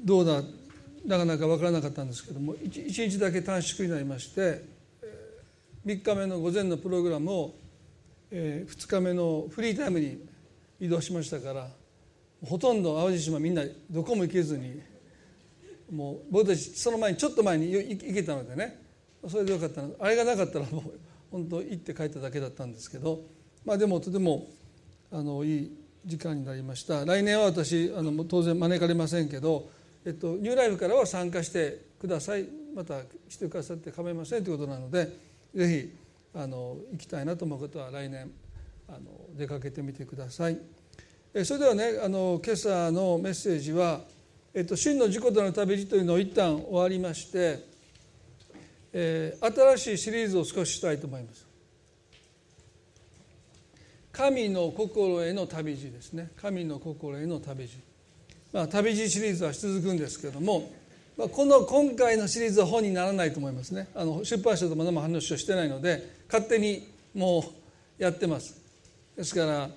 どうだ？なかなか分からなかったんですけども 1, 日だけ短縮になりまして3日目の午前のプログラムを2日目のフリータイムに移動しましたからほとんど淡路島みんなどこも行けずにもう僕たちその前にちょっと前に行けたのでねそれでよかったの。あれがなかったらもう本当行って帰っただけだったんですけどまあでもとてもあのいい時間になりました来年は私あの当然招かれませんけど、えっと、ニューライフからは参加してくださいまたしてくださって構いませんということなのでぜひあの行きたいなと思うことは来年あの出かけてみてください。えそれではねあの今朝のメッセージは「えっと、真の自己との旅路」というのを一旦終わりまして、えー、新しいシリーズを少ししたいと思います。神の心への旅路ですね。神の心への旅路、まあ、旅路シリーズは続くんですけども、まあ、この今回のシリーズは本にならないと思いますね。あの出版社とまだも話をしてないので勝手にもうやってます。ですから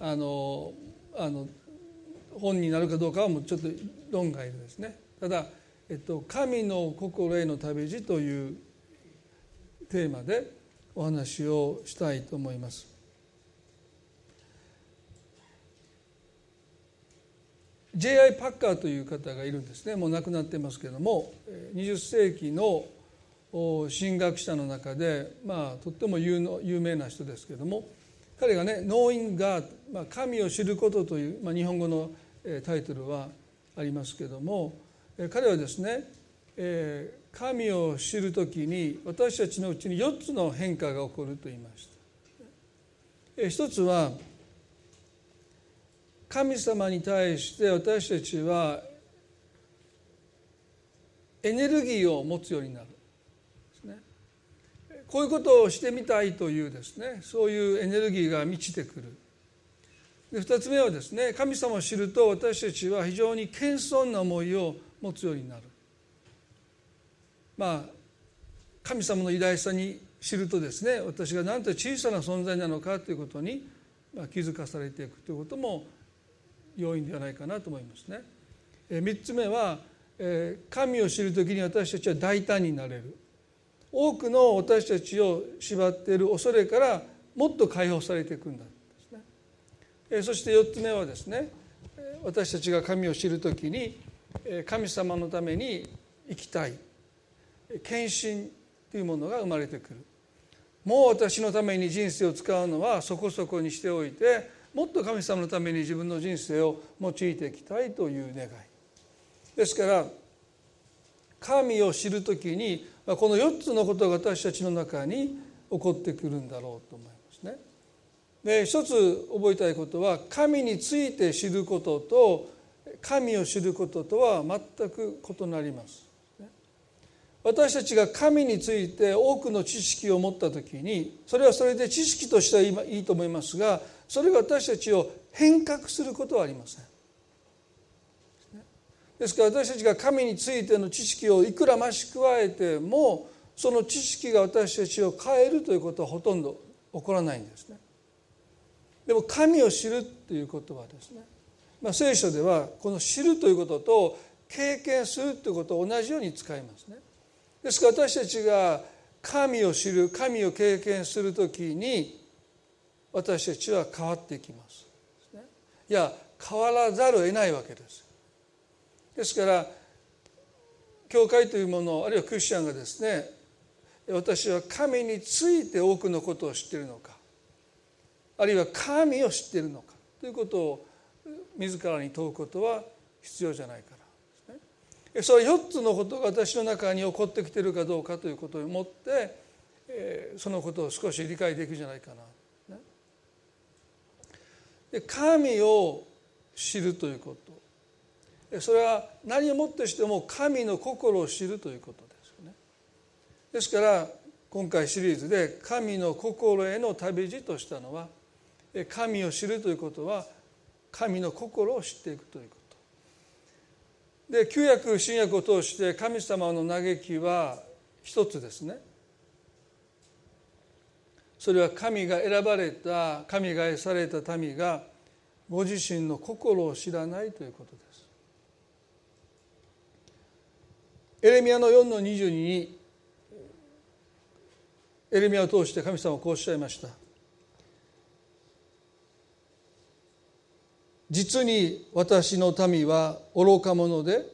あのあの本になるかどうかはもうちょっと論外ですね。ただ、えっと「神の心への旅路」というテーマでお話をしたいと思います。J.I. パッカーという方がいるんですねもう亡くなってますけども20世紀の神学者の中で、まあ、とっても有名な人ですけども彼がね「Knowing God」まあ、神を知ることという、まあ、日本語のタイトルはありますけども彼はですね神を知る時に私たちのうちに4つの変化が起こると言いました。一つは神様に対して私たちはエネルギーを持つようになる。こういうことをしてみたいというですね。そういうエネルギーが満ちてくる。で2つ目はですね神様を知ると私たちは非常に謙遜な思いを持つようになる。まあ神様の偉大さに知るとですね私がなんて小さな存在なのかということに気づかされていくということも要因ではないかなと思いますね。3つ目は神を知る時に私たちは大胆になれる。多くの私たちを縛っている恐れからもっと解放されていくんだですね。そして4つ目はですね私たちが神を知る時に神様のために生きたい。献身というものが生まれてくる。もう私のために人生を使うのはそこそこにしておいてもっと神様のために自分の人生を用いていきたいという願いですから神を知る時にこの4つのことが私たちの中に起こってくるんだろうと思いますね。で一つ覚えたいことは神について知ることと神を知ることとは全く異なります。私たちが神について多くの知識を持った時にそれはそれで知識としてはいいと思いますがそれが私たちを変革することはありません。ですから私たちが神についての知識をいくら増し加えてもその知識が私たちを変えるということはほとんど起こらないんですね。でも神を知るっていうことはですね、まあ、聖書ではこの知るということと経験するということを同じように使いますね。ですから私たちが神を知る神を経験するときに私たちは変わっていきます。いや変わらざるを得ないわけです。ですから教会というものあるいはクリスチャンがですね私は神について多くのことを知っているのかあるいは神を知っているのかということを自らに問うことは必要じゃないからですね。それ4つのことが私の中に起こってきているかどうかということをもってそのことを少し理解できるじゃないかな。で神を知るということそれは何をもってしても神の心を知るということですよね。ですから今回シリーズで神の心への旅路としたのは神を知るということは神の心を知っていくということ。で旧約新約を通して神様の嘆きは一つですね。それは神が選ばれた神が愛された民がご自身の心を知らないということです。エレミアの4の22にエレミアを通して神様はこうおっしゃいました。実に私の民は愚か者で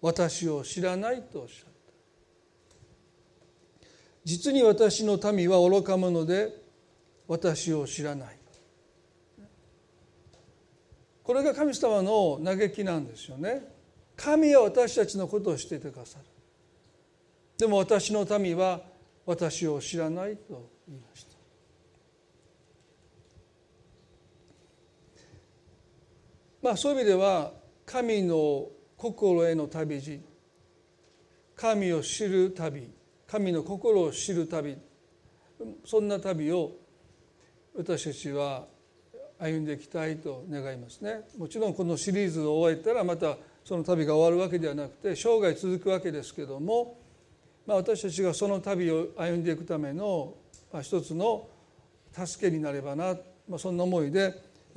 私を知らないとおっしゃった実に私の民は愚か者で私を知らない。これが神様の嘆きなんですよね。神は私たちのことを知っていてくださる。でも私の民は私を知らないと言いました。まあそういう意味では神の心への旅路神を知る旅神の心を知る旅。そんな旅を私たちは歩んでいきたいと願いますね。もちろんこのシリーズを終えたらまたその旅が終わるわけではなくて生涯続くわけですけども、まあ、私たちがその旅を歩んでいくための、まあ、一つの助けになればな、まあ、そんな思いで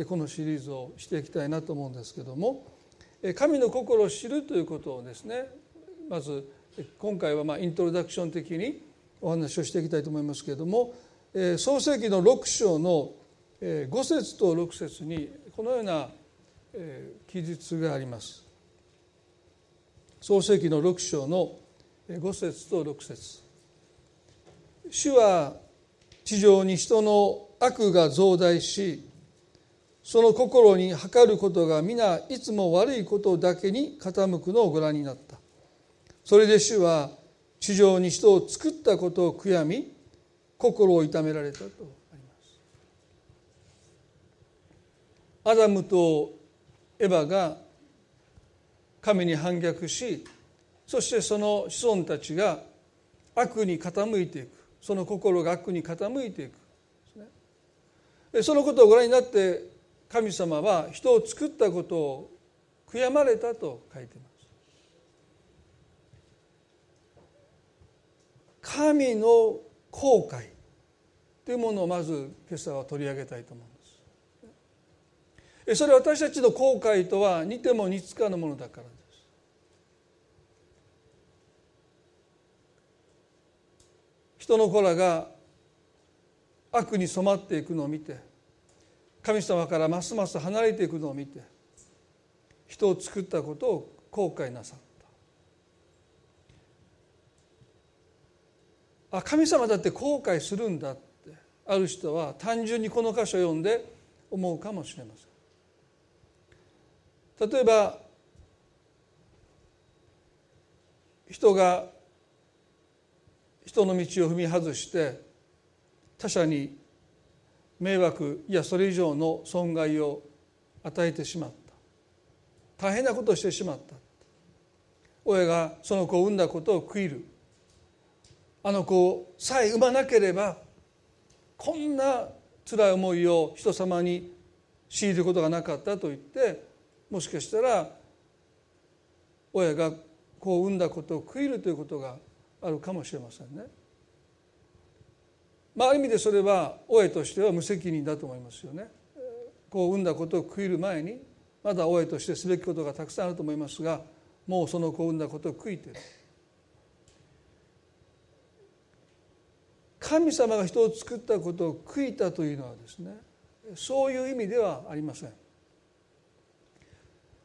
このシリーズをしていきたいなと思うんですけども神の心を知るということをですねまず今回はまあイントロダクション的にお話をしていきたいと思いますけれども創世紀の6章の5節と6節にこのような記述があります。創世紀の6章の5節と6節。主は地上に人の悪が増大しその心に測ることが皆いつも悪いことだけに傾くのをご覧になった。それで主は地上に人を作ったことを悔やみ心を痛められたとあります。アダムとエバが神に反逆しそしてその子孫たちが悪に傾いていく。その心が悪に傾いていく。そのことをご覧になって神様は人を作ったことを悔やまれたと書いています。神の後悔というものをまず今朝は取り上げたいと思うんです。それは私たちの後悔とは似ても似つかぬものだからです。人の子らが悪に染まっていくのを見て神様からますます離れていくのを見て人を作ったことを後悔なさっあ神様だって後悔するんだってある人は単純にこの箇所を読んで思うかもしれません。例えば人が人の道を踏み外して他者に迷惑いやそれ以上の損害を与えてしまった。大変なことをしてしまった。親がその子を産んだことを悔いる。あの子さえ産まなければこんな辛い思いを人様に強いることがなかったと言ってもしかしたら親が子を産んだことを悔いるということがあるかもしれませんね。まあ、ある意味でそれは親としては無責任だと思いますよね。こう産んだことを悔いる前にまだ親としてすべきことがたくさんあると思いますがもうその子を産んだことを悔いてる。神様が人を作ったことを悔いたというのはですねそういう意味ではありません。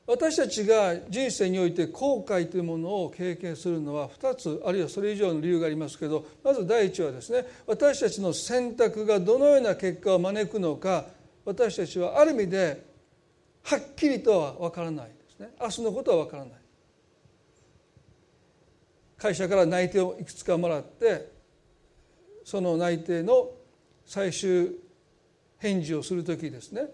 私たちが人生において後悔というものを経験するのは2つあるいはそれ以上の理由がありますけどまず第一はですね私たちの選択がどのような結果を招くのか私たちはある意味ではっきりとは分からないですね明日のことは分からない会社から内定をいくつかもらってその内定の最終返事をする時ですね。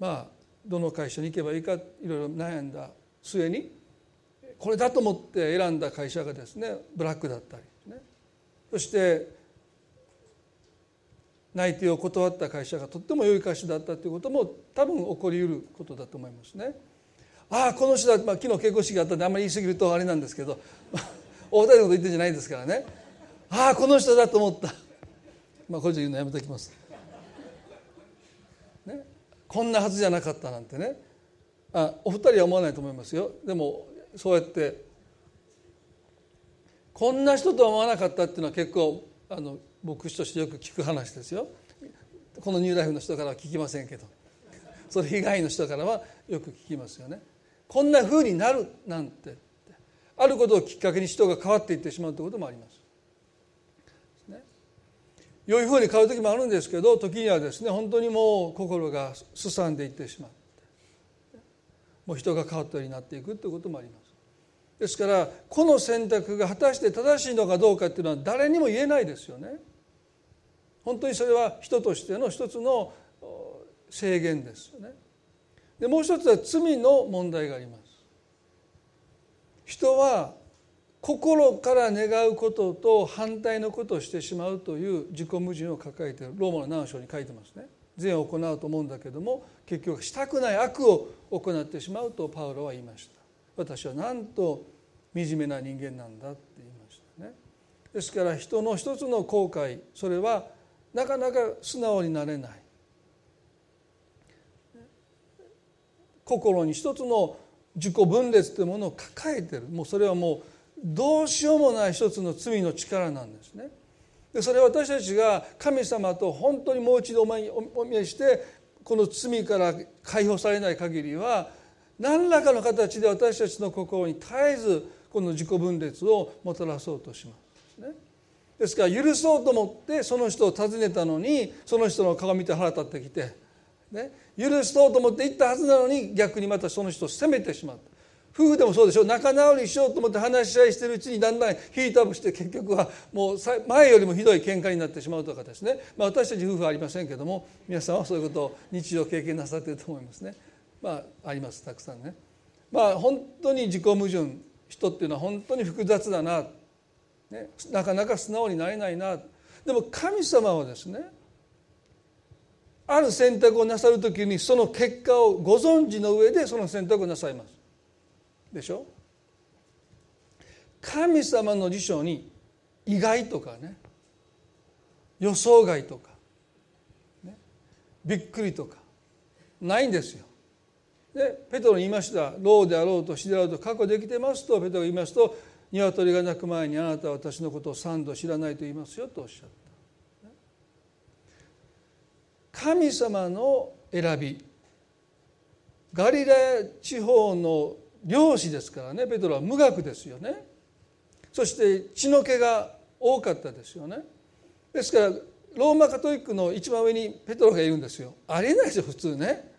まあどの会社に行けばいいかいろいろ悩んだ末にこれだと思って選んだ会社がですねブラックだったりね。そして内定を断った会社がとっても良い会社だったということも多分起こりうることだと思いますね。ああこの人だ、まあ、昨日結婚式があったんであんまり言い過ぎるとあれなんですけどお二人のこと言ってんじゃないですからね。ああこの人だと思った。まあこれ以上言うのやめときます。ね、こんなはずじゃなかったなんてね。あお二人は思わないと思いますよ。でもそうやってこんな人とは思わなかったっていうのは結構あの牧師としてよく聞く話ですよ。このニューライフの人からは聞きませんけど。それ以外の人からはよく聞きますよね。こんなふうになるなんてあることをきっかけに人が変わっていってしまうということもあります。良いふうに変わる時もあるんですけど時にはですね本当にもう心がすさんでいってしまってもう人が変わったようになっていくということもあります。ですからこの選択が果たして正しいのかどうかっていうのは誰にも言えないですよね。本当にそれは人としての一つの制限ですよね。でもう一つは罪の問題があります。人は心から願うことと反対のことをしてしまうという自己矛盾を抱えているローマの何章に書いてますね。善を行うと思うんだけども結局したくない悪を行ってしまうとパウロは言いました。私はなんと惨めな人間なんだって言いましたね。ですから人の一つの後悔それはなかなか素直になれない。心に一つの自己分裂というものを抱えてる。もうそれはもうどうしようもない一つの罪の力なんですね。でそれは私たちが神様と本当にもう一度お見えしてこの罪から解放されない限りは何らかの形で私たちの心に絶えずこの自己分裂をもたらそうとします。ね、ですから許そうと思ってその人を訪ねたのにその人の顔見て腹立ってきてね、許そうと思って行ったはずなのに逆にまたその人を責めてしまう夫婦でもそうでしょ仲直りしようと思って話し合いしてるうちにだんだんヒートアップして結局はもう前よりもひどい喧嘩になってしまうとかですね、まあ、私たち夫婦はありませんけども皆さんはそういうことを日常経験なさっていると思いますね。まああります。たくさんね。まあ本当に自己矛盾人っていうのは本当に複雑だな、ね、なかなか素直になれないな。でも神様はですねある選択をなさる時にその結果をご存知の上でその選択をなさいます。でしょ？神様の辞書に意外とかね予想外とか、ね、びっくりとかないんですよ。でペトロに言いました「老であろうと死であろうと過去できてます」とペトロが言いますと「鶏が鳴く前にあなたは私のことを三度知らないと言いますよ」とおっしゃった。神様の選びガリラ地方の漁師ですからねペトロは無学ですよね。そして血の気が多かったですよね。ですからローマカトリックの一番上にペトロがいるんですよ。ありえないですよ普通ね。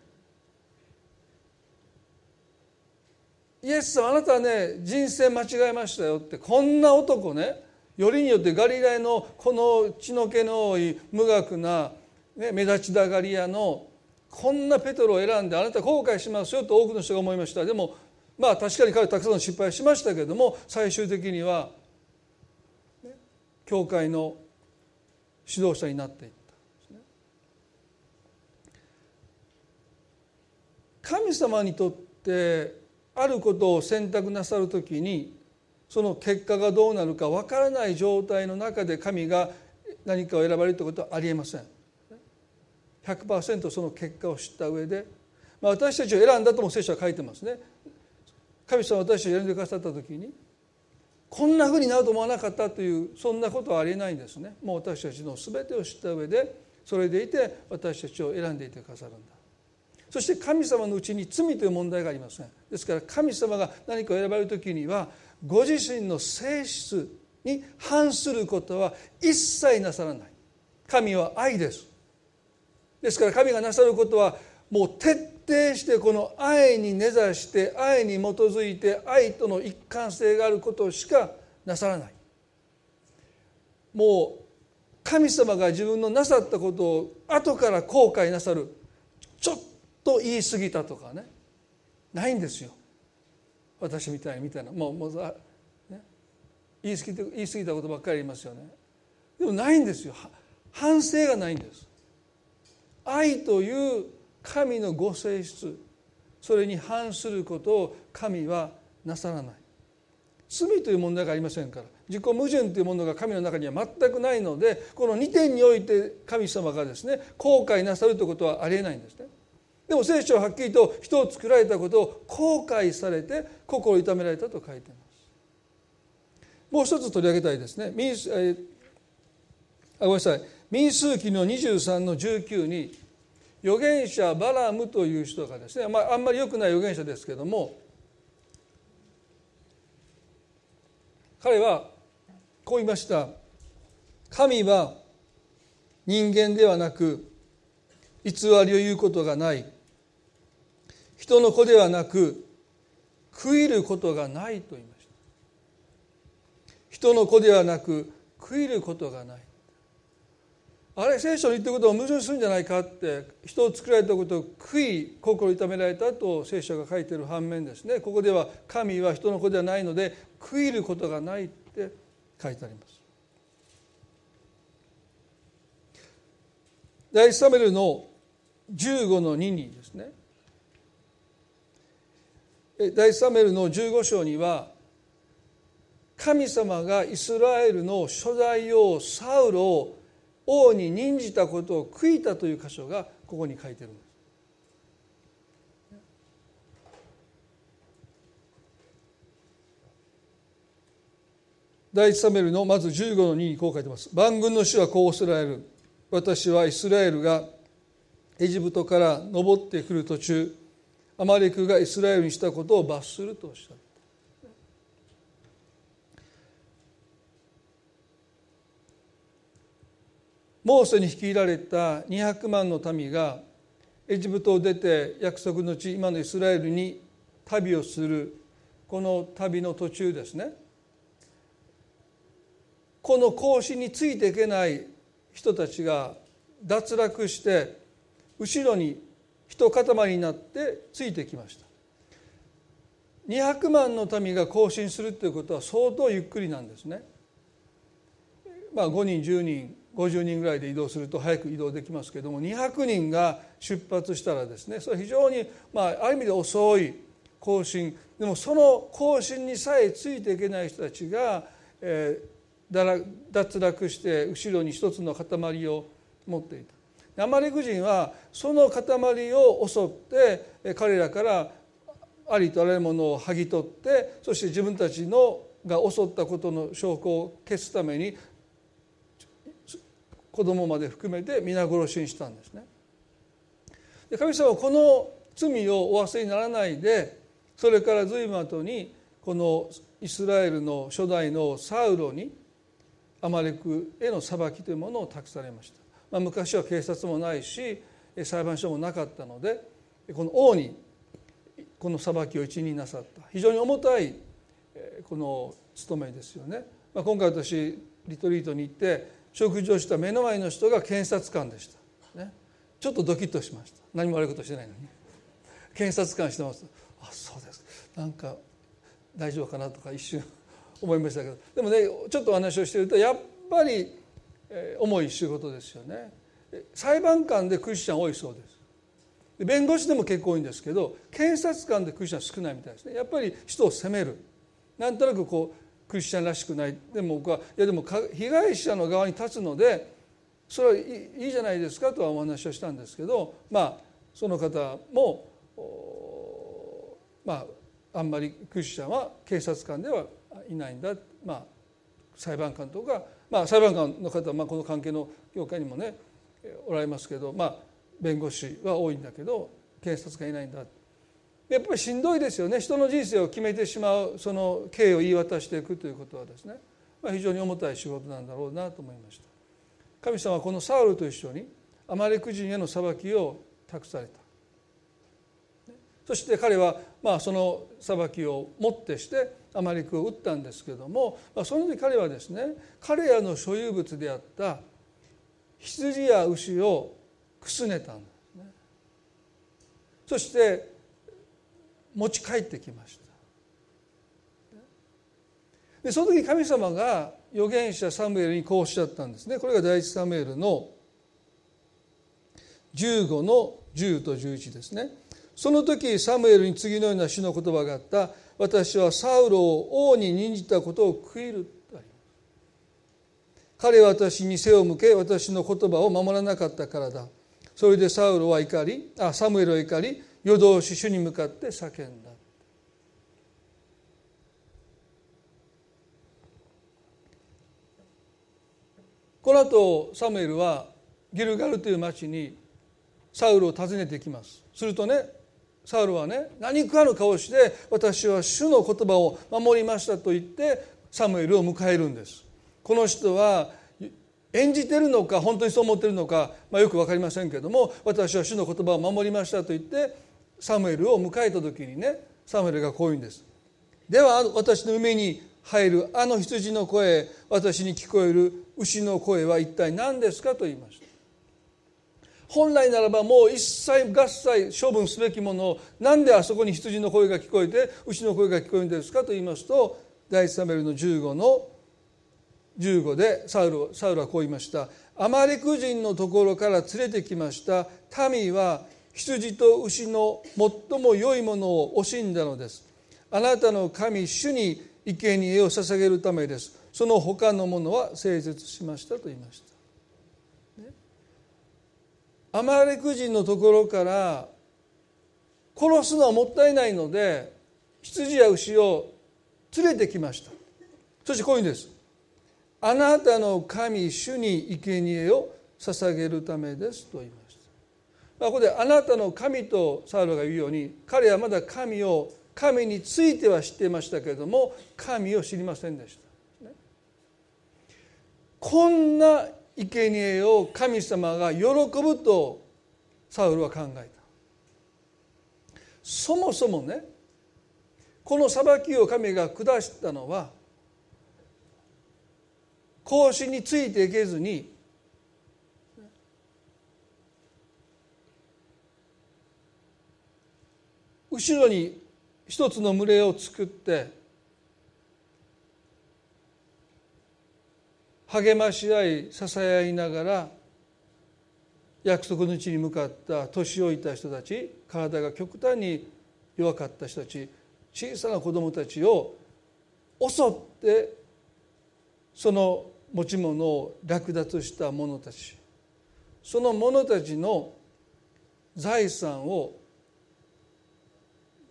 イエス様あなたはね人生間違えましたよってこんな男ねよりによってガリラヤのこの血の気の多い無学なね、目立ちたがり屋のこんなペトロを選んであなた後悔しますよと多くの人が思いました。でもまあ確かに彼はたくさんの失敗しましたけれども最終的には、ね、教会の指導者になっていったんです、ね、神様にとってあることを選択なさるときにその結果がどうなるかわからない状態の中で神が何かを選ばれるということはありえません。100%その結果を知った上で、まあ、私たちを選んだとも聖書は書いてますね神様私たちを選んでくださった時にこんなふうになると思わなかったというそんなことはありえないんですね。もう私たちの全てを知った上でそれでいて私たちを選んでいてくださるんだ。そして神様のうちに罪という問題がありませんですから神様が何かを選ばれる時にはご自身の性質に反することは一切なさらない。神は愛です。ですから神がなさることはもう徹底してこの愛に根ざして愛に基づいて愛との一貫性があることしかなさらない。もう神様が自分のなさったことを後から後悔なさる。ちょっと言い過ぎたとかね。ないんですよ。私みたいみたいなもうもう、ね、言い過ぎて言い過ぎたことばっかり言いますよね。でもないんですよ。反省がないんです。愛という神のご性質それに反することを神はなさらない。罪という問題がありませんから自己矛盾というものが神の中には全くないのでこの2点において神様がですね後悔なさるということはありえないんですね。でも聖書ははっきりと人を作られたことを後悔されて心を痛められたと書いています。もう一つ取り上げたいですね。民数えあごめんなさい。民数記の23の19に預言者バラムという人がですね、まあ、あんまり良くない預言者ですけども彼はこう言いました。神は人間ではなく偽りを言うことがない。人の子ではなく食いることがないと言いました。人の子ではなく食いることがない。あれ聖書の言ってることを矛盾するんじゃないかって人を作られたことを悔い心痛められたと聖書が書いてる反面ですね。ここでは神は人の子ではないので悔いることがないって書いてあります。第一サメルの15の2にですね。第一サメルの15章には神様がイスラエルの初代王サウロを王に任じたことを悔いたという箇所がここに書いてるんです。第一サメルのまず15の2にこう書いてます。万軍の主はこうおせられる。私はイスラエルがエジプトから登ってくる途中アマレクがイスラエルにしたことを罰するとおっしゃる。モーセに率いられた200万の民がエジプトを出て約束の地今のイスラエルに旅をする。この旅の途中ですね。この行進についていけない人たちが脱落して後ろに一塊になってついてきました。200万の民が行進するということは相当ゆっくりなんですね。まあ5人10人50人ぐらいで移動すると早く移動できますけども200人が出発したらですねそれ非常にまあある意味で遅い行進でもその行進にさえついていけない人たちが、えー、脱落して後ろに一つの塊を持っていた。アマレク人はその塊を襲って彼らからありとあらゆるものを剥ぎ取ってそして自分たちのが襲ったことの証拠を消すために子供まで含めて皆殺しにしたんですね。で神様はこの罪をお忘れにならないでそれから随分後にこのイスラエルの初代のサウロにアマレクへの裁きというものを託されました、まあ、昔は警察もないし裁判所もなかったのでこの王にこの裁きを一任なさった。非常に重たいこの務めですよね、まあ、今回私リトリートに行って食事をした目の前の人が検察官でした、ね、ちょっとドキッとしました。何も悪いことしてないのに。検察官してます。あそうです。なんか大丈夫かなとか一瞬 思いましたけど。でもねちょっとお話をしてるとやっぱり、重い仕事ですよね。裁判官でクリスチャン多いそうです。弁護士でも結構多いんですけど検察官でクリスチャン少ないみたいですね。やっぱり人を責める。なんとなくこうクリスチャンらしくない。でも僕はいやでも被害者の側に立つのでそれはいいじゃないですかとはお話をしたんですけどまあその方もまああんまりクリスチャンは警察官ではいないんだ。まあ裁判官とかまあ裁判官の方はまあこの関係の業界にもねおられますけどまあ弁護士は多いんだけど警察官いないんだ。やっぱりしんどいですよね。人の人生を決めてしまうその刑を言い渡していくということはですね、まあ、非常に重たい仕事なんだろうなと思いました。神様はこのサウルと一緒にアマレク人への裁きを託された。そして彼はまあその裁きをもってしてアマレクを撃ったんですけども、まあ、その時彼はですね彼らの所有物であった羊や牛をくすねたんですね。そして持ち帰ってきました。でその時神様が預言者サムエルにこうおっしゃったんですね。これが第一サムエルの15の10と11ですね。その時サムエルに次のような主の言葉があった。私はサウロを王に任じたことを悔いる彼は私に背を向け私の言葉を守らなかったからだ。それでサウロは怒りあサムエルは怒り夜通し主に向かって叫んだ。この後サムエルはギルガルという町にサウルを訪ねてきます。するとねサウルはね何食わぬ顔して私は主の言葉を守りましたと言ってサムエルを迎えるんです。この人は演じてるのか本当にそう思ってるのか、まあ、よく分かりませんけれども私は主の言葉を守りましたと言ってサムエルを迎えた時にねサムエルがこう言うんです。では私の目に入るあの羊の声私に聞こえる牛の声は一体何ですかと言いました。本来ならばもう一切合切処分すべきものを何であそこに羊の声が聞こえて牛の声が聞こえるんですかと言いますと第一サメルの15の15でサウルサウルはこう言いました「アマレク人のところから連れてきました。民は羊と牛の最も良いものを惜しんだのです」あなたの神主に生贄を捧げるためです。その他のものは誠実しましたと言いました、ね、アマレク人のところから殺すのはもったいないので羊や牛を連れてきました。そしてこういうんです。あなたの神主に生贄を捧げるためですと言いました、まあ、ここであなたの神とサウロが言うように彼はまだ神を神については知ってましたけれども神を知りませんでした、ね、こんな生贄を神様が喜ぶとサウルは考えた。そもそもねこの裁きを神が下したのは孔子についていけずに後ろに一つの群れを作って励まし合い支え合いながら約束の地に向かった年老いた人たち体が極端に弱かった人たち小さな子供たちを襲ってその持ち物を略奪した者たち。その者たちの財産を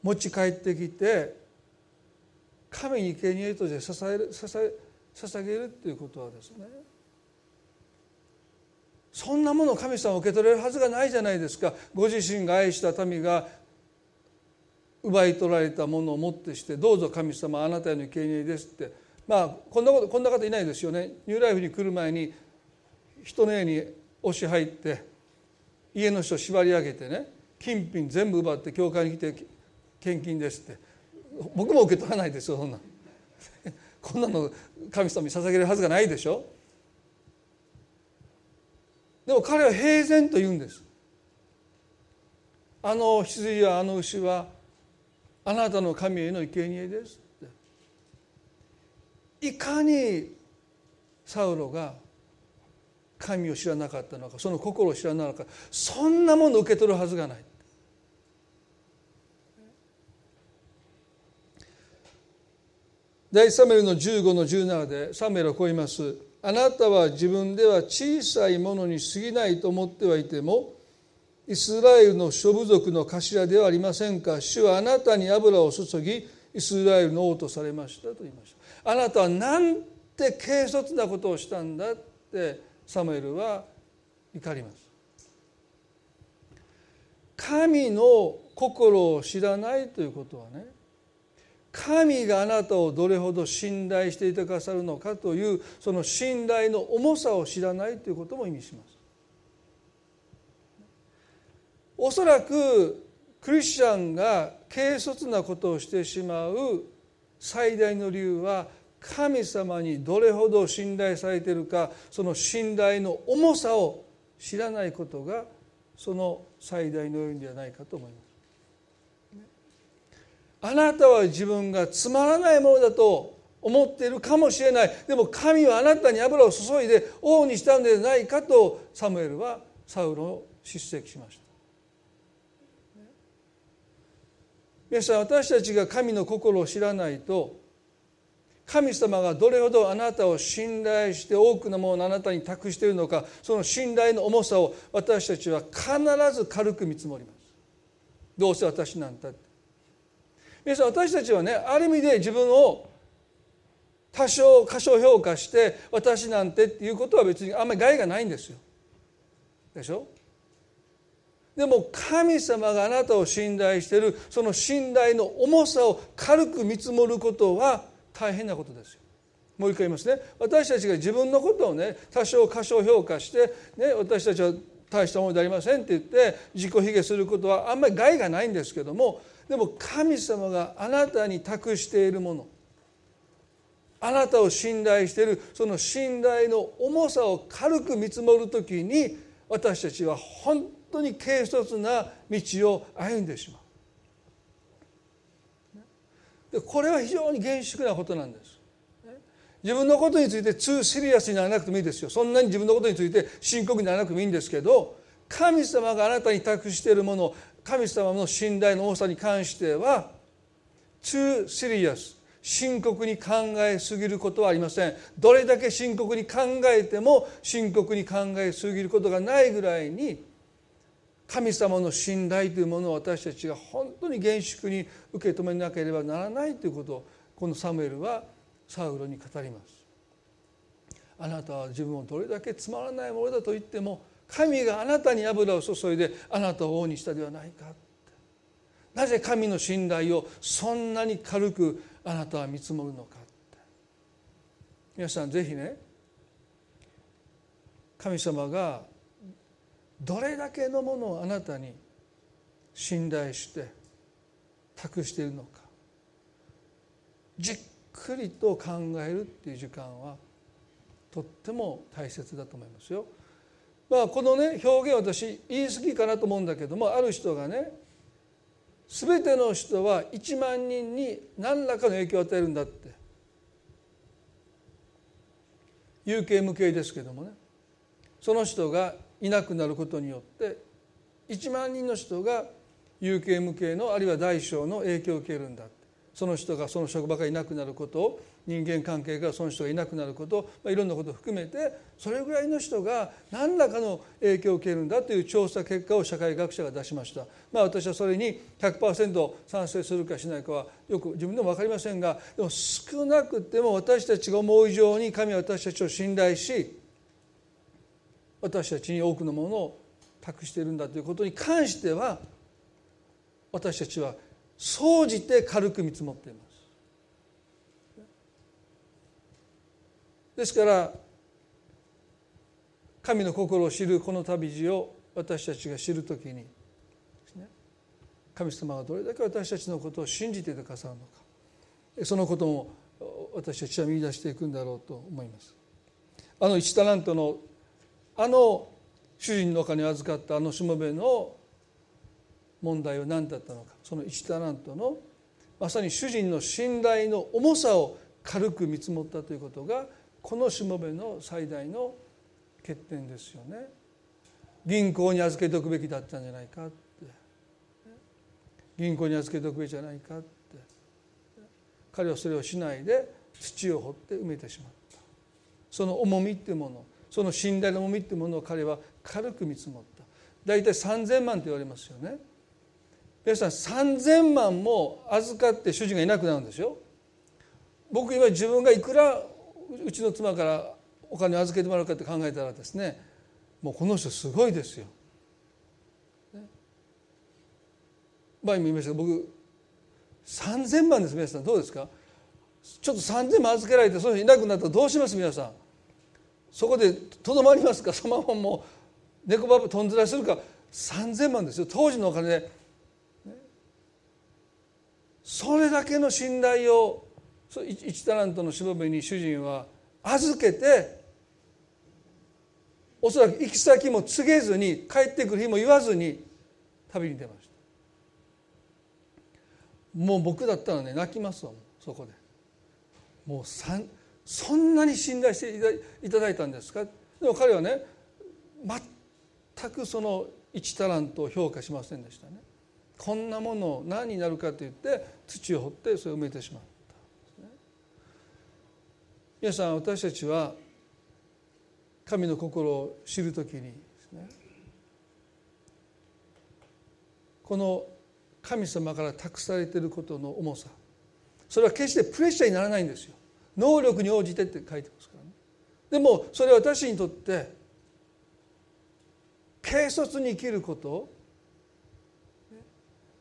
持ち帰ってきて神に生贄として捧える捧捧げるっていうことはですね。そんなものを神様受け取れるはずがないじゃないですか。ご自身が愛した民が奪い取られたものをもってしてどうぞ神様あなたへの生贄ですって。まあこんなことこんな方いないですよね。ニューライフに来る前に人の家に押し入って家の人縛り上げてね金品全部奪って教会に来て献金ですって。僕も受け取らないですよそんな。こんなの神様に捧げるはずがないでしょ。でも彼は平然と言うんです。あの羊やあの牛はあなたの神への生贄ですって。いかにサウロが神を知らなかったのかその心を知らなかったそんなもの受け取るはずがない。第サメルの15の17でサメルはこう言います。あなたは自分では小さいものに過ぎないと思ってはいてもイスラエルの諸部族の頭ではありませんか。主はあなたに油を注ぎイスラエルの王とされましたと言いました。あなたはなんて軽率なことをしたんだってサムエルは怒ります。神の心を知らないということはね神があなたをどれほど信頼していてくださるのかというその信頼の重さを知らないということも意味します。おそらくクリスチャンが軽率なことをしてしまう最大の理由は神様にどれほど信頼されているかその信頼の重さを知らないことがその最大の要因ではないかと思います。あなたは自分がつまらないものだと思っているかもしれない。でも神はあなたに油を注いで王にしたのではないかとサムエルはサウロを叱責しました。皆さん私たちが神の心を知らないと神様がどれほどあなたを信頼して多くのものをあなたに託しているのかその信頼の重さを私たちは必ず軽く見積もります。どうせ私なんだって。皆さん私たちはねある意味で自分を多少過小評価して私なんてっていうことは別にあんまり害がないんですよ。でしょ？でも神様があなたを信頼しているその信頼の重さを軽く見積もることは大変なことですよ。もう一回言いますね。私たちが自分のことをね多少過小評価して、ね、私たちは大したものでありませんって言って自己卑下することはあんまり害がないんですけどもでも神様があなたに託しているものあなたを信頼しているその信頼の重さを軽く見積もる時に私たちは本当に軽率な道を歩んでしまう。でこれは非常に厳粛なことなんです。自分のことについて2シリアスにならなくてもいいですよ。そんなに自分のことについて深刻にならなくてもいいんですけど神様があなたに託しているもの神様の信頼の多さに関しては too serious 深刻に考えすぎることはありませんどれだけ深刻に考えても深刻に考えすぎることがないぐらいに神様の信頼というものを私たちが本当に厳粛に受け止めなければならないということをこのサムエルはサウロに語ります。あなたは自分をどれだけつまらないものだと言っても神があなたに油を注いであなたを王にしたではないかなぜ神の信頼をそんなに軽くあなたは見積もるのか皆さんぜひね神様がどれだけのものをあなたに信頼して託しているのか。じっくりと考えるっていう時間はとっても大切だと思いますよ。まあ、このね表現私言い過ぎかなと思うんだけどもある人がね全ての人は1万人に何らかの影響を与えるんだって。有形無形ですけどもね。その人がいなくなることによって1万人の人が有形無形のあるいは大小の影響を受けるんだって。その人がその職場からいなくなること人間関係からその人がいなくなること、まあ、いろんなことを含めてそれぐらいの人が何らかの影響を受けるんだという調査結果を社会学者が出しました。まあ、私はそれに100%賛成するかしないかはよく自分でも分かりませんがでも少なくても私たちが思う以上に神は私たちを信頼し私たちに多くのものを託しているんだということに関しては私たちは総じて軽く見積もっています。ですから神の心を知るこの旅路を私たちが知るときに神様がどれだけ私たちのことを信じてくださるのかそのことも私たちは見出していくんだろうと思います。あの一タラントのあの主人のお金を預かったあのしもべの問題は何だったのか。その一タラントのまさに主人の信頼の重さを軽く見積もったということがこのしもべの最大の欠点ですよね。銀行に預けておくべきだったんじゃないかって。銀行に預けておくべきじゃないかって。彼はそれをしないで土を掘って埋めてしまった。その重みっていうものその信頼の重みっていうものを彼は軽く見積もった。大体3,000万と言われますよね。皆さん3,000万も預かって主人がいなくなるんですよ。僕今自分がいくらうちの妻からお金を預けてもらうかって考えたらですねもうこの人すごいですよ。前も言いました僕3,000万です皆さん。どうですか？ちょっと3,000万預けられてその人いなくなったらどうします？皆さん。そこでとどまりますか？そのままもう猫バブとんずらするか？3,000万ですよ。当時のお金で、それだけの信頼を1タラントのしもべに主人は預けておそらく行き先も告げずに帰ってくる日も言わずに旅に出ました。もう僕だったらね泣きますわそこで。もうそんなに信頼していただいたんですか？でも彼はね全くその1タラントを評価しませんでしたね。こんなもの何になるかといって土を掘ってそれを埋めてしまった。皆さん私たちは神の心を知るときにですねこの神様から託されていることの重さそれは決してプレッシャーにならないんですよ。能力に応じてって書いてますからね。でもそれは私にとって軽率に生きること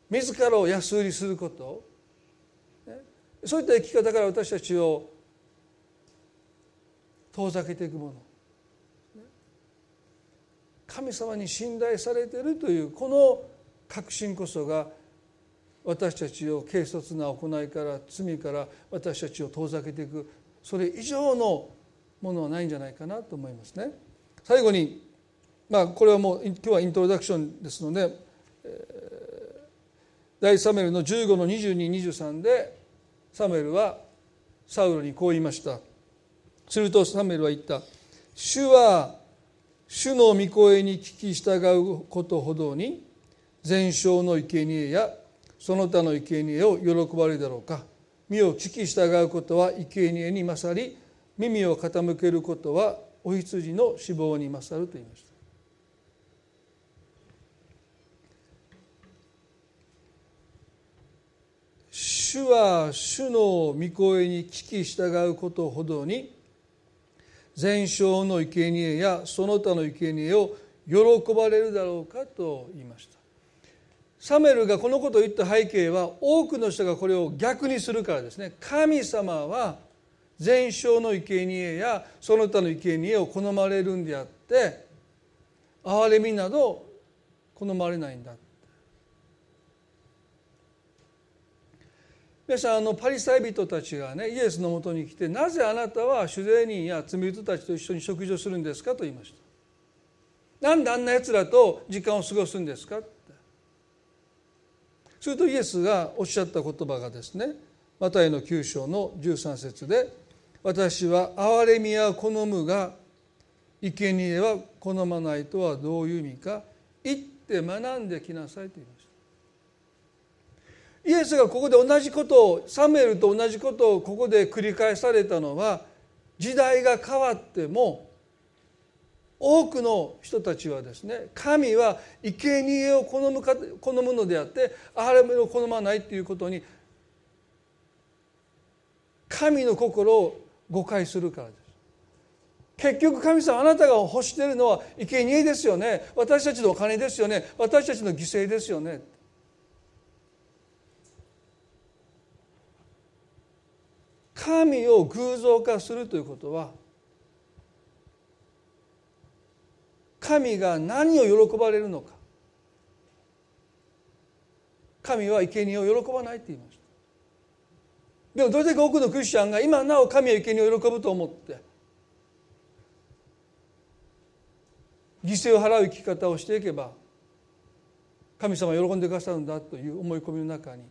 自らを安売りすること。そういった生き方から私たちを遠ざけていくもの。神様に信頼されているというこの確信こそが私たちを軽率な行いから罪から私たちを遠ざけていく。それ以上のものはないんじゃないかなと思いますね。最後にまあこれはもう今日はイントロダクションですので、えー、第サメルの15の2223でサムエルはサウロにこう言いました。するとサムエルは言った「主は主の御声に聞き従うことほどに全焼の生贄やその他の生贄を喜ばれるだろうか。身を聞き従うことは生贄に勝り耳を傾けることはお羊の死亡に勝ると言いました。主は主の御声に聞き従うことほどに全焼の生贄やその他の生贄を喜ばれるだろうかと言いました。サメルがこのことを言った背景は多くの人がこれを逆にするからですね。神様は全焼の生贄やその他の生贄を好まれるんであって憐れみなど好まれないんだ。皆さんあのパリサイ人たちがねイエスのもとに来てなぜあなたは主税人や罪人たちと一緒に食事をするんですかと言いました。なんであんなやつらと時間を過ごすんですかって。するとイエスがおっしゃった言葉がですねマタイの9章の13節で「私は憐れみは好むが生贄は好まない」とはどういう意味か。言って学んできなさいと言いました。イエスがここで同じことをサムエルと同じことをここで繰り返されたのは時代が変わっても多くの人たちはですね神は生贄を好むか好むのであって憐れみを好まないっていうことに神の心を誤解するからです。結局神様あなたが欲しているのは生贄ですよね。私たちのお金ですよね。私たちの犠牲ですよね。神を偶像化するということは神が何を喜ばれるのか。神は生贄を喜ばないって言いました。でもどれだけ多くのクリスチャンが今なお神は生贄を喜ぶと思って犠牲を払う生き方をしていけば神様は喜んでくださるんだという思い込みの中に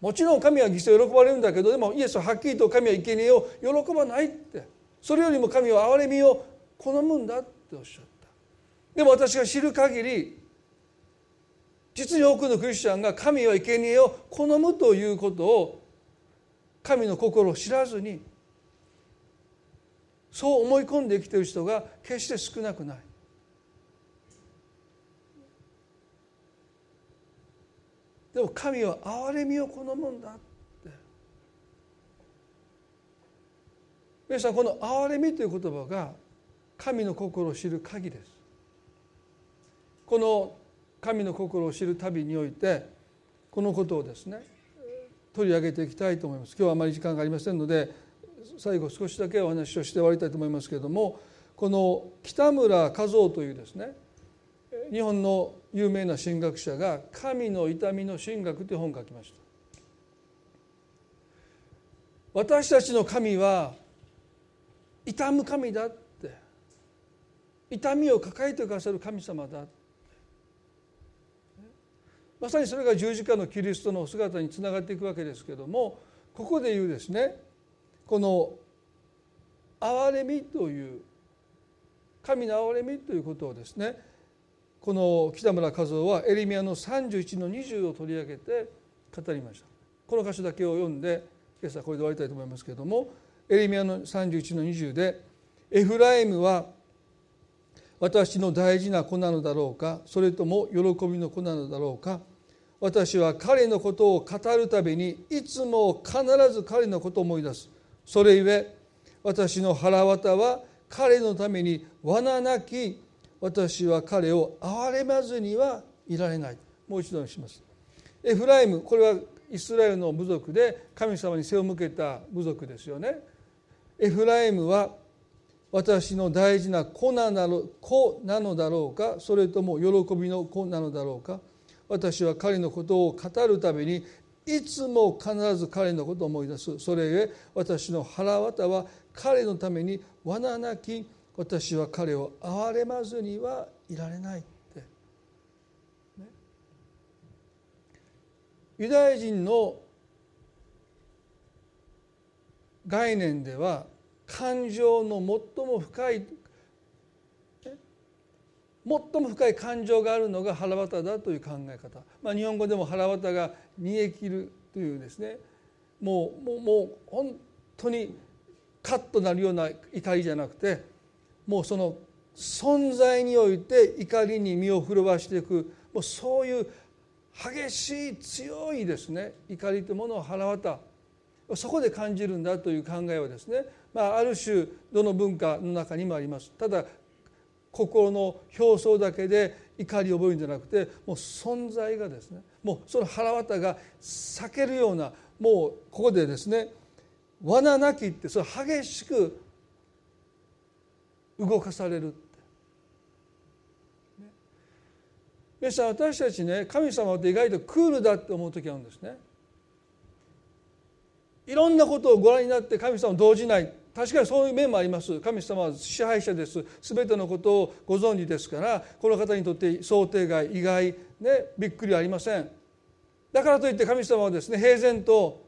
もちろん神は犠牲喜ばれるんだけどでもイエスははっきりと神は生贄を喜ばないって。それよりも神は憐れみを好むんだっておっしゃった。でも私が知る限り実に多くのクリスチャンが神は生贄を好むということを神の心を知らずにそう思い込んで生きている人が決して少なくない。でも神は憐れみを好むんだって。皆さんこの憐れみという言葉が神の心を知る鍵です。この神の心を知る旅においてこのことをですね取り上げていきたいと思います。今日はあまり時間がありませんので最後少しだけお話をして終わりたいと思いますけれどもこの北村和夫というですね日本の有名な神学者が「神の痛みの神学」という本を書きました。私たちの神は痛む神だって。痛みを抱えてくださる神様だまさにそれが十字架のキリストの姿につながっていくわけですけどもここで言うですねこの憐れみという神の憐れみということをですねこの北村和夫はエリミアの31の20を取り上げて語りました。この箇所だけを読んで今朝これで終わりたいと思いますけれどもエレミアの31の20で「エフライムは私の大事な子なのだろうかそれとも喜びの子なのだろうか私は彼のことを語るたびにいつも必ず彼のことを思い出す。それゆえ私の腹渡は彼のために罠なき私は彼を憐れまずにはいられない。もう一度にします。エフライムこれはイスラエルの部族で神様に背を向けた部族ですよね。エフライムは私の大事な子な子なのだろうかそれとも喜びの子なのだろうか。私は彼のことを語るたびにいつも必ず彼のことを思い出す。それゆえ私の腹渡は彼のために罠なき私は彼を憐れまずにはいられないって、ね、ユダヤ人の概念では感情の最も深い最も深い感情があるのが腹渡だという考え方、まあ、日本語でも腹渡が煮え切るというですね。もうもうもう本当にカッとなるような怒りじゃなくてもうその存在において怒りに身を震わしていく。もうそういう激しい強いですね。怒りというものを腹渡。そこで感じるんだという考えはですね、まあ、ある種どの文化の中にもあります。ただ心の表層だけで怒りを覚えるんじゃなくてもう存在がですね。もうその腹渡が裂けるようなもうここでですね罠なきってそれ激しく動かされる。って。皆さん私たちね神様って意外とクールだって思う時あるんですね。いろんなことをご覧になって神様を動じない。確かにそういう面もあります。神様は支配者です。全てのことをご存知ですからこの方にとって想定外意外ねびっくりはありません。だからといって神様はですね平然と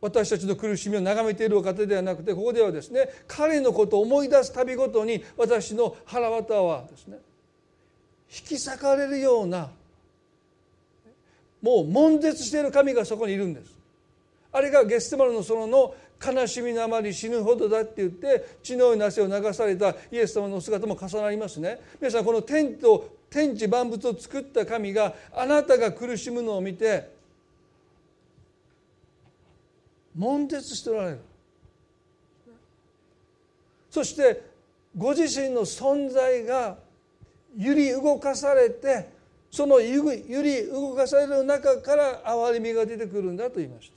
私たちの苦しみを眺めているお方ではなくてここではですね彼のことを思い出す度ごとに私の腹渡はですね引き裂かれるようなもう悶絶している神がそこにいるんです。あれがゲステマルの園の悲しみのあまり死ぬほどだって言って血のような汗を流されたイエス様の姿も重なりますね。皆さんこの天と天地万物を作った神があなたが苦しむのを見て悶絶しておられる。そしてご自身の存在が揺り動かされてその揺り動かされる中から憐れみが出てくるんだと言いました。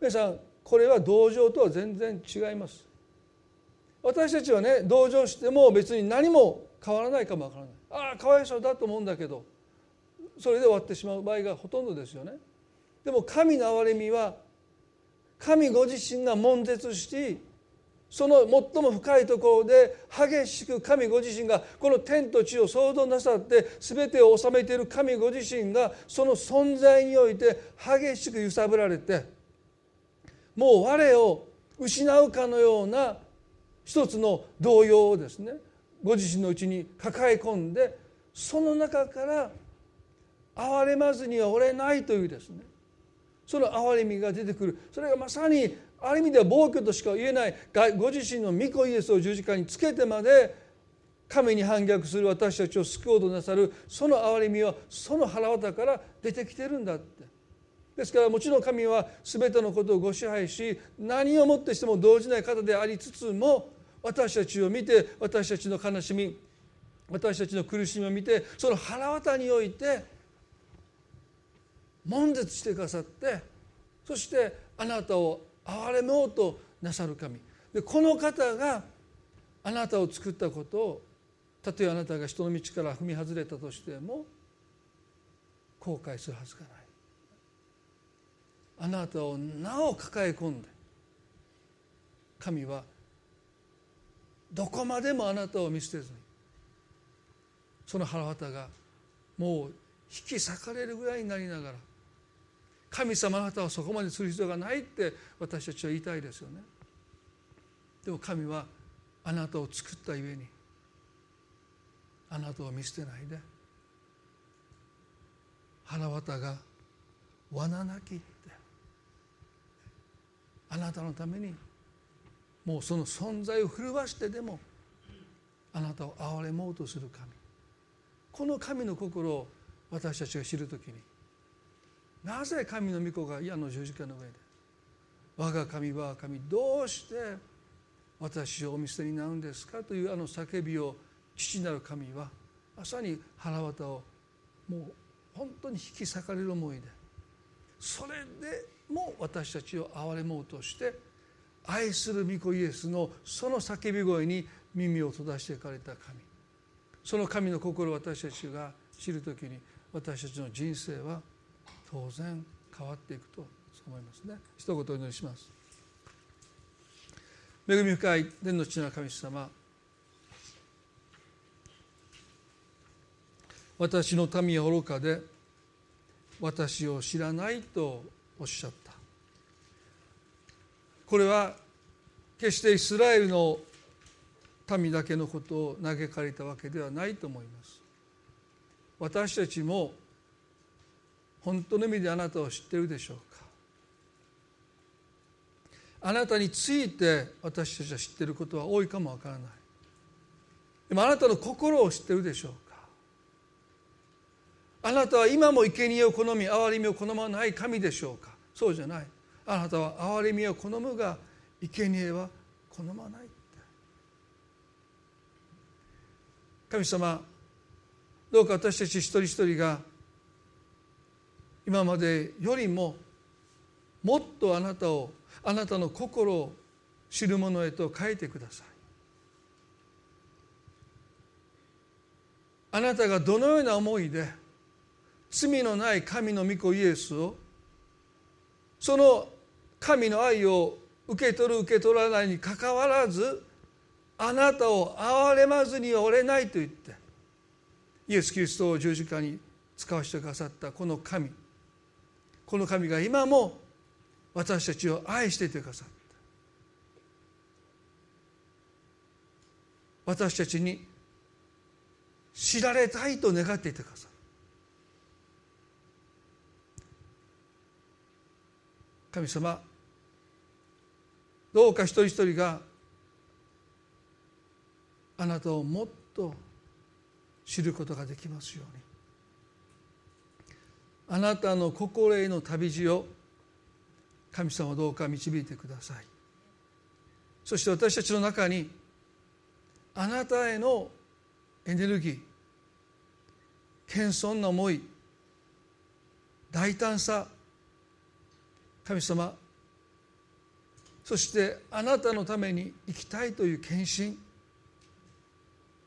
皆さんこれは同情とは全然違います。私たちはね同情しても別に何も変わらないかもわからない。ああかわいそうだと思うんだけどそれで終わってしまう場合がほとんどですよね。でも神の憐れみは神ご自身が悶絶しその最も深いところで激しく神ご自身がこの天と地を創造なさって全てを治めている神ご自身がその存在において激しく揺さぶられてもう我を失うかのような一つの動揺をですねご自身のうちに抱え込んでその中から憐れまずにはおれないというですねその憐れみが出てくる。それがまさにある意味では暴挙としか言えない。ご自身の御子イエスを十字架につけてまで神に反逆する私たちを救おうとなさる。その憐れみはその腹渡から出てきてるんだって。ですからもちろん神は全てのことをご支配し何をもってしても動じない方でありつつも私たちを見て私たちの悲しみ私たちの苦しみを見てその腹渡において悶絶してくださってそしてあなたを憐れもうとなさる神。でこの方があなたを作ったことをたとえあなたが人の道から踏み外れたとしても後悔するはずがない。あなたをなお抱え込んで神はどこまでもあなたを見捨てずにその腹渡がもう引き裂かれるぐらいになりながら神様あなたはそこまでする必要がないって私たちは言いたいですよね。でも神はあなたを作ったゆえにあなたを見捨てないで腹渡が罠なきってあなたのためにもうその存在を震わしてでもあなたを憐れもうとする神。この神の心を私たちが知るときになぜ神の御子が矢の十字架の上で我が神我が神どうして私をお見捨てになるんですかというあの叫びを父なる神はまさに腹渡をもう本当に引き裂かれる思いでそれでも私たちを憐れもうとして愛する御子イエスのその叫び声に耳を閉ざしていかれた神。その神の心を私たちが知る時に私たちの人生は当然変わっていくと思いますね。一言お祈りします。恵み深い天の地の神様私の民は愚かで私を知らないとおっしゃった。これは決してイスラエルの民だけのことを嘆かれたわけではないと思います。私たちも本当の意味であなたを知っているでしょうか？あなたについて私たちは知っていることは多いかもわからない。でもあなたの心を知っているでしょうか？あなたは今も生贄を好み憐れみを好まない神でしょうか？そうじゃない。あなたは憐れみを好むが生贄は好まない神様どうか私たち一人一人が今までよりももっとあなたをあなたの心を知る者へと変えてください。あなたがどのような思いで罪のない神の御子イエスをその神の愛を受け取る受け取らないにかかわらずあなたを憐れまずにはおれないと言ってイエス・キリストを十字架に使わせてくださったこの神。この神が今も私たちを愛していてくださった。私たちに知られたいと願っていてくださる神様どうか一人一人があなたをもっと知ることができますように。あなたの心への旅路を神様どうか導いてください。そして私たちの中にあなたへのエネルギー謙遜な思い大胆さ神様。そしてあなたのために生きたいという献身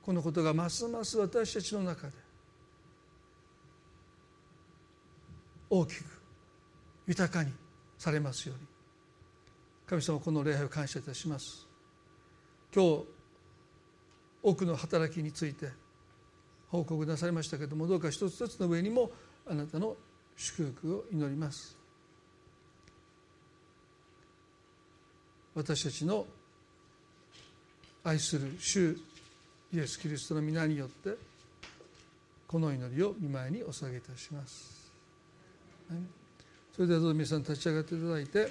このことがますます私たちの中で大きく豊かにされますように。神様この礼拝を感謝いたします。今日多くの働きについて報告なされましたけれどもどうか一つ一つの上にもあなたの祝福を祈ります。私たちの愛する主イエス・キリストの皆によってこの祈りを見舞いにお捧げいたします。それではどうぞ皆さん立ち上がっていただいて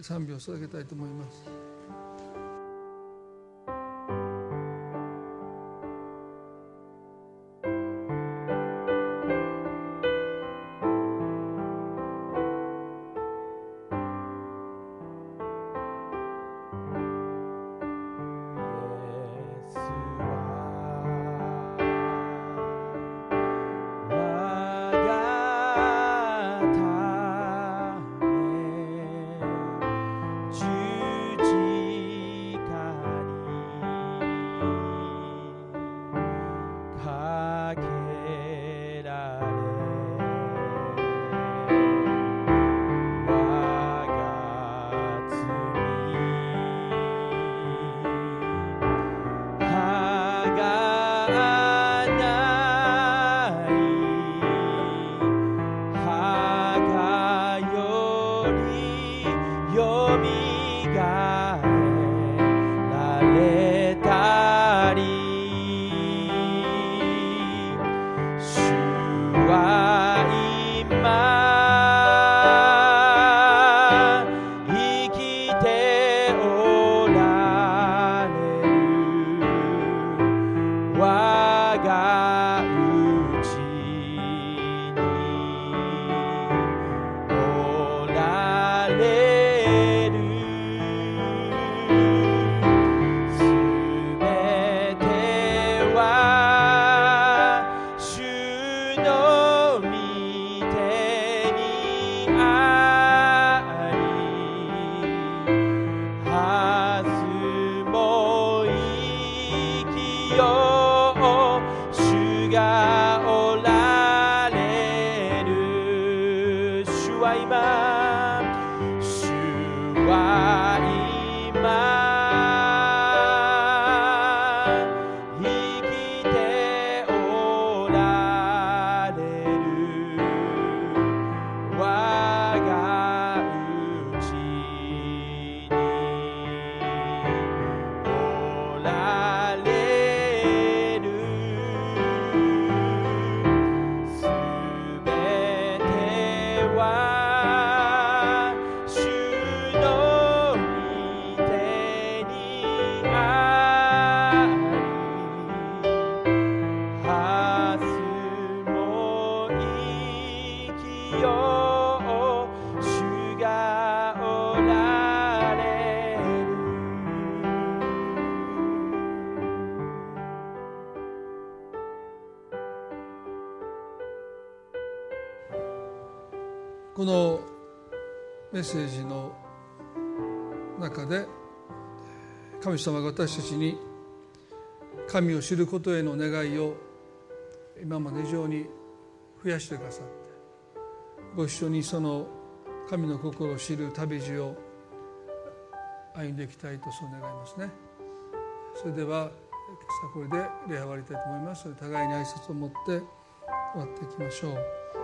賛美を捧げたいと思います。メッセージの中で神様が私たちに神を知ることへの願いを今まで以上に増やしてくださってご一緒にその神の心を知る旅路を歩んでいきたいとそう願いますね。それではさあこれで礼拝終わりたいと思います。互いに挨拶を持って終わっていきましょう。